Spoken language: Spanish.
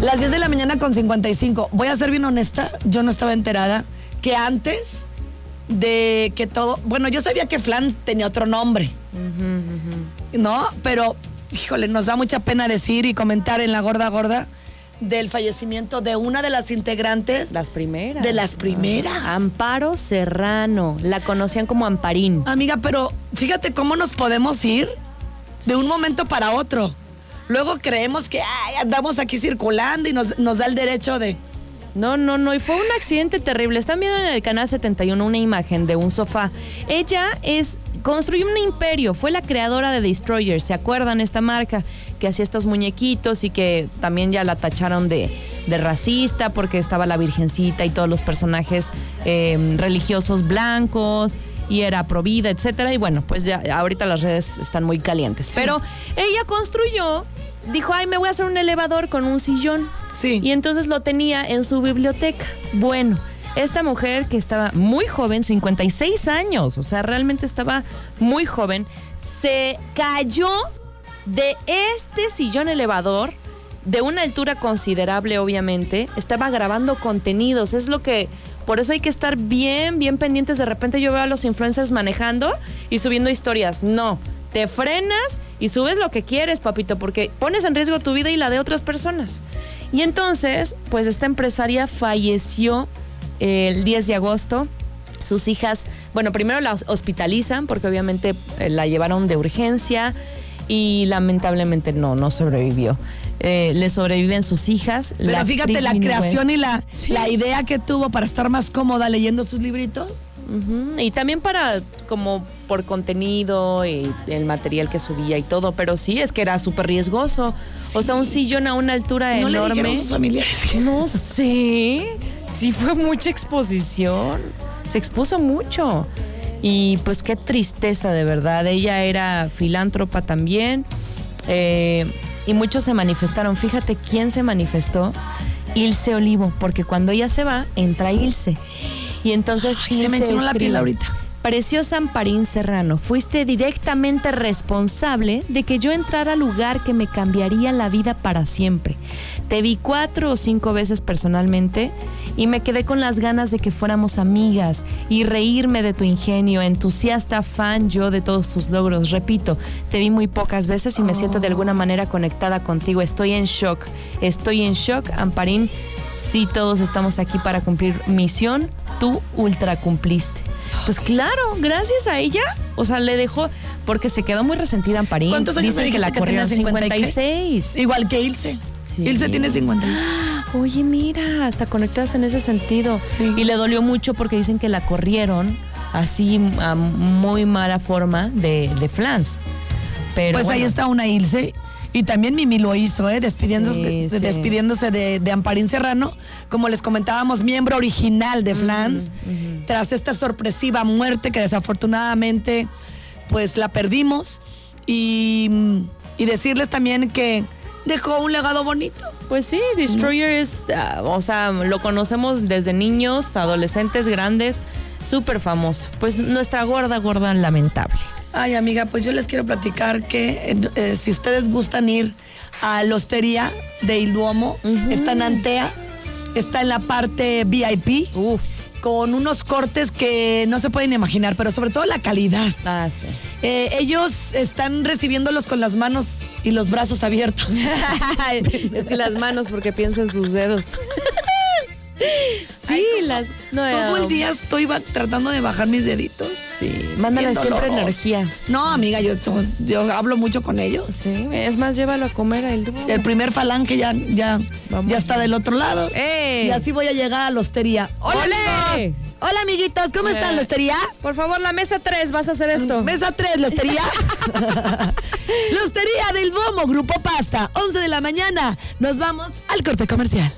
Las 10 de la mañana con 55. Voy a ser bien honesta, yo no estaba enterada que antes de que todo. Bueno, yo sabía que Flan tenía otro nombre. ¿No? Pero, híjole, nos da mucha pena decir y comentar en la gorda gorda del fallecimiento de una de las integrantes. Las primeras. De las primeras. Amparo Serrano. La conocían como Amparín. Amiga, pero fíjate cómo nos podemos ir de un momento para otro. Luego creemos que andamos aquí circulando y nos, nos da el derecho de. No, no, no, y fue un accidente terrible. Están viendo en el canal 71 una imagen de un sofá. Ella es construyó un imperio, fue la creadora de Destroyer, ¿se acuerdan esta marca? Que hacía estos muñequitos y que también ya la tacharon de, de racista porque estaba la Virgencita y todos los personajes eh, religiosos blancos y era provida, etcétera. Y bueno, pues ya ahorita las redes están muy calientes. Pero ella construyó, dijo, ay, me voy a hacer un elevador con un sillón. Sí. Y entonces lo tenía en su biblioteca. Bueno, esta mujer que estaba muy joven, 56 años, o sea, realmente estaba muy joven, se cayó de este sillón elevador de una altura considerable, obviamente. Estaba grabando contenidos, es lo que por eso hay que estar bien, bien pendientes. De repente yo veo a los influencers manejando y subiendo historias. No, te frenas y subes lo que quieres, papito, porque pones en riesgo tu vida y la de otras personas. Y entonces, pues esta empresaria falleció el 10 de agosto. Sus hijas, bueno, primero la hospitalizan porque obviamente eh, la llevaron de urgencia y lamentablemente no, no sobrevivió. Eh, le sobreviven sus hijas. Pero La fíjate la creación West. y la, Sí. la idea que tuvo para estar más cómoda leyendo sus libritos. Y también para, como por contenido y el material que subía y todo, pero sí, es que era súper riesgoso. O sea, un sillón a una altura No le enorme. dijeron a sus familiares No sé, sí fue mucha exposición, se expuso mucho. Y pues qué tristeza de verdad, ella era filántropa también eh, y muchos se manifestaron. Fíjate quién se manifestó, Ilse Olivo, porque cuando ella se va, entra Ilse. Y entonces Ay, se me enchinó la piel escribe, ahorita. Preciosa Amparín Serrano, fuiste directamente responsable de que yo entrara al lugar que me cambiaría la vida para siempre. Te vi cuatro o cinco veces personalmente y me quedé con las ganas de que fuéramos amigas y reírme de tu ingenio, entusiasta fan yo de todos tus logros. Repito, te vi muy pocas veces y me siento de alguna manera conectada contigo. Estoy en shock, estoy en shock, Amparín. Sí, todos estamos aquí para cumplir misión. Tú ultra cumpliste. Pues claro, gracias a ella. O sea, le dejó. Porque se quedó muy resentida Amparín. ¿Cuántos años Dicen que la que corrieron 50 y qué? 56. Igual que Ilse. Sí. Ilse tiene 56. Oye, mira, hasta conectadas en ese sentido. Sí. Y le dolió mucho porque dicen que la corrieron así a muy mala forma de, de flans. Pero Pues ahí está una Ilse. Y también Mimi lo hizo, ¿eh? despidiéndose, Sí, de, sí. despidiéndose de, de Amparín Serrano, como les comentábamos, miembro original de Flans, tras esta sorpresiva muerte que desafortunadamente pues la perdimos. Y, y decirles también que dejó un legado bonito. Pues sí, Destroyer es, ah, o sea, lo conocemos desde niños, adolescentes, grandes, súper famoso. Pues nuestra gorda, gorda lamentable. Ay, amiga, pues yo les quiero platicar que eh, eh, si ustedes gustan ir a la hostería de Il Duomo, está en Antea, está en la parte VIP, Uf. Con unos cortes que no se pueden imaginar, pero sobre todo la calidad. Ah, sí. Eh, ellos están recibiéndolos con las manos y los brazos abiertos. es que las manos porque piensa en sus dedos. Sí, las. No, Todo el eh, día estoy tratando de bajar mis deditos. Sí, mándale siempre doloroso. energía. No, amiga, yo, yo hablo mucho con ellos. Sí, es más, llévalo a comer a el dúo. El primer falange ya, ya, Vamos ya está del otro lado. ¡Eh! Y así voy a llegar a la hostería. Hola. Hola, amiguitos. ¿Cómo están, la hostería? Por favor, la mesa 3, vas a hacer esto. Mesa 3, la hostería. la hostería del Bomo, Grupo Pasta. 11 de la mañana. Nos vamos al corte comercial.